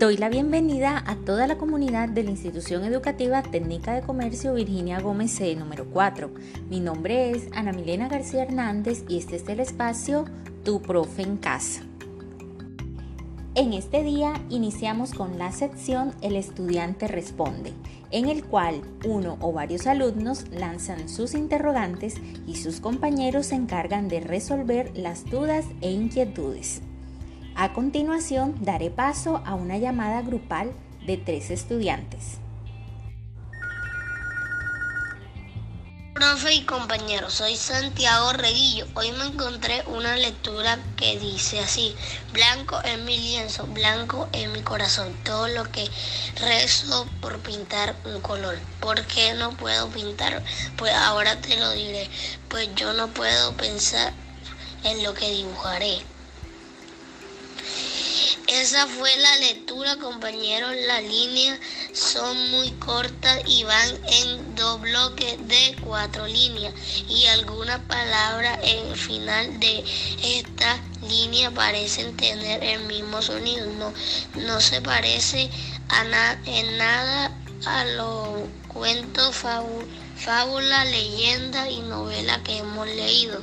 Doy la bienvenida a toda la comunidad de la Institución Educativa Técnica de Comercio Virginia Gómez C número 4. Mi nombre es Ana Milena García Hernández y este es el espacio Tu Profe en Casa. En este día iniciamos con la sección El estudiante responde, en el cual uno o varios alumnos lanzan sus interrogantes y sus compañeros se encargan de resolver las dudas e inquietudes. A continuación daré paso a una llamada grupal de tres estudiantes. Profe y compañeros, soy Santiago Reguillo. Hoy me encontré una lectura que dice así, blanco es mi lienzo, blanco es mi corazón, todo lo que rezo por pintar un color. ¿Por qué no puedo pintar? Pues ahora te lo diré, pues yo no puedo pensar en lo que dibujaré. Esa fue la lectura, compañeros. Las líneas son muy cortas y van en dos bloques de cuatro líneas. Y algunas palabras en el final de esta línea parecen tener el mismo sonido. No, no se parece en nada a los cuentos, fábulas, leyendas y novelas que hemos leído.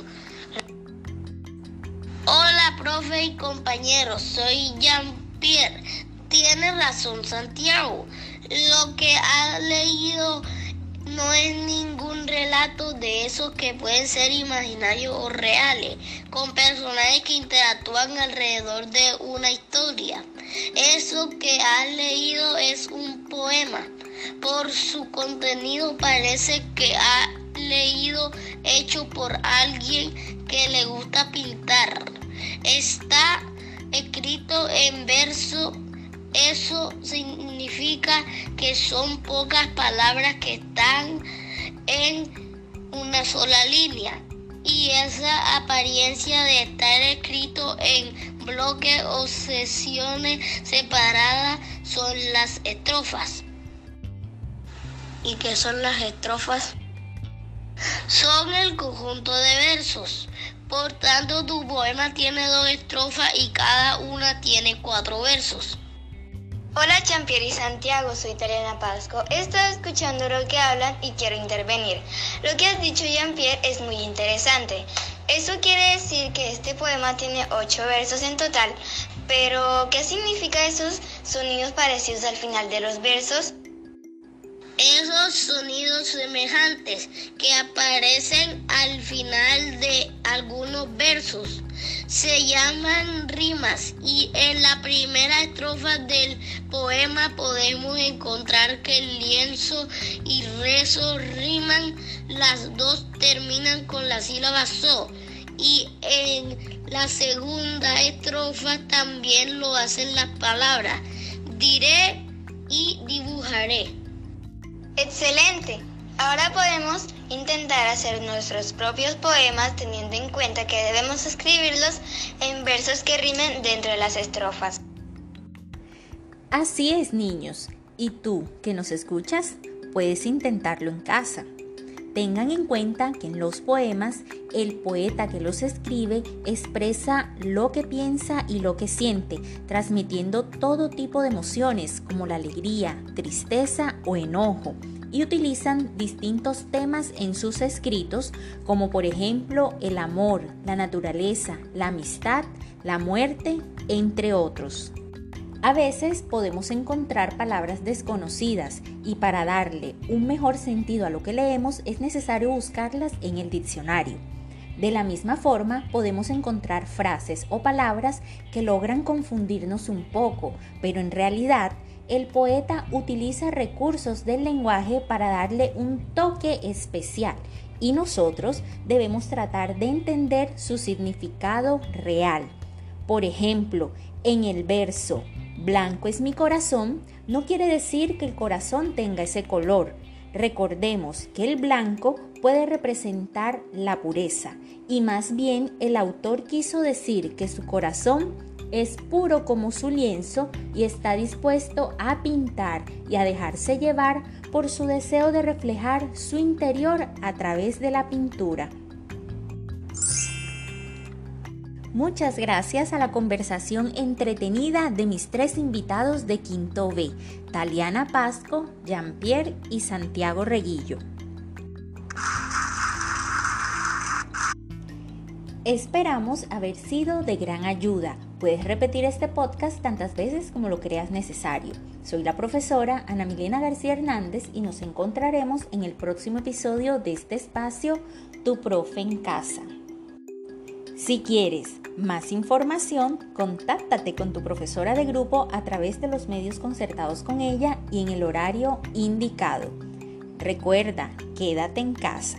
Profe y compañeros, soy Jean-Pierre. Tiene razón, Santiago. Lo que ha leído no es ningún relato de esos que pueden ser imaginarios o reales, con personajes que interactúan alrededor de una historia. Eso que ha leído es un poema. Por su contenido parece que ha leído hecho por alguien que le gusta pintar. Está escrito en verso. Eso significa que son pocas palabras que están en una sola línea. Y esa apariencia de estar escrito en bloques o sesiones separadas son las estrofas. ¿Y qué son las estrofas? Son el conjunto de versos por tanto, tu poema tiene dos estrofas y cada una tiene cuatro versos. Hola Champier y Santiago, soy Tariana Pasco. He estado escuchando lo que hablan y quiero intervenir. Lo que has dicho Jean-Pierre es muy interesante. Eso quiere decir que este poema tiene ocho versos en total, pero ¿qué significa esos sonidos parecidos al final de los versos? Esos sonidos semejantes que aparecen al final de algunos versos. Se llaman rimas y en la primera estrofa del poema podemos encontrar que el lienzo y rezo riman, las dos terminan con la sílaba so. Y en la segunda estrofa también lo hacen las palabras. Diré y dibujaré. Excelente. Ahora podemos intentar hacer nuestros propios poemas teniendo en cuenta que debemos escribirlos en versos que rimen dentro de las estrofas. Así es, niños. ¿Y tú, que nos escuchas? Puedes intentarlo en casa. Tengan en cuenta que en los poemas el poeta que los escribe expresa lo que piensa y lo que siente, transmitiendo todo tipo de emociones como la alegría, tristeza o enojo y utilizan distintos temas en sus escritos, como por ejemplo el amor, la naturaleza, la amistad, la muerte, entre otros. A veces podemos encontrar palabras desconocidas y para darle un mejor sentido a lo que leemos es necesario buscarlas en el diccionario. De la misma forma, podemos encontrar frases o palabras que logran confundirnos un poco, pero en realidad el poeta utiliza recursos del lenguaje para darle un toque especial y nosotros debemos tratar de entender su significado real. Por ejemplo, en el verso Blanco es mi corazón no quiere decir que el corazón tenga ese color. Recordemos que el blanco puede representar la pureza y más bien el autor quiso decir que su corazón es puro como su lienzo y está dispuesto a pintar y a dejarse llevar por su deseo de reflejar su interior a través de la pintura. Muchas gracias a la conversación entretenida de mis tres invitados de Quinto B, Taliana Pasco, Jean-Pierre y Santiago Reguillo. Esperamos haber sido de gran ayuda. Puedes repetir este podcast tantas veces como lo creas necesario. Soy la profesora Ana Milena García Hernández y nos encontraremos en el próximo episodio de este espacio, Tu Profe en Casa. Si quieres más información, contáctate con tu profesora de grupo a través de los medios concertados con ella y en el horario indicado. Recuerda, quédate en casa.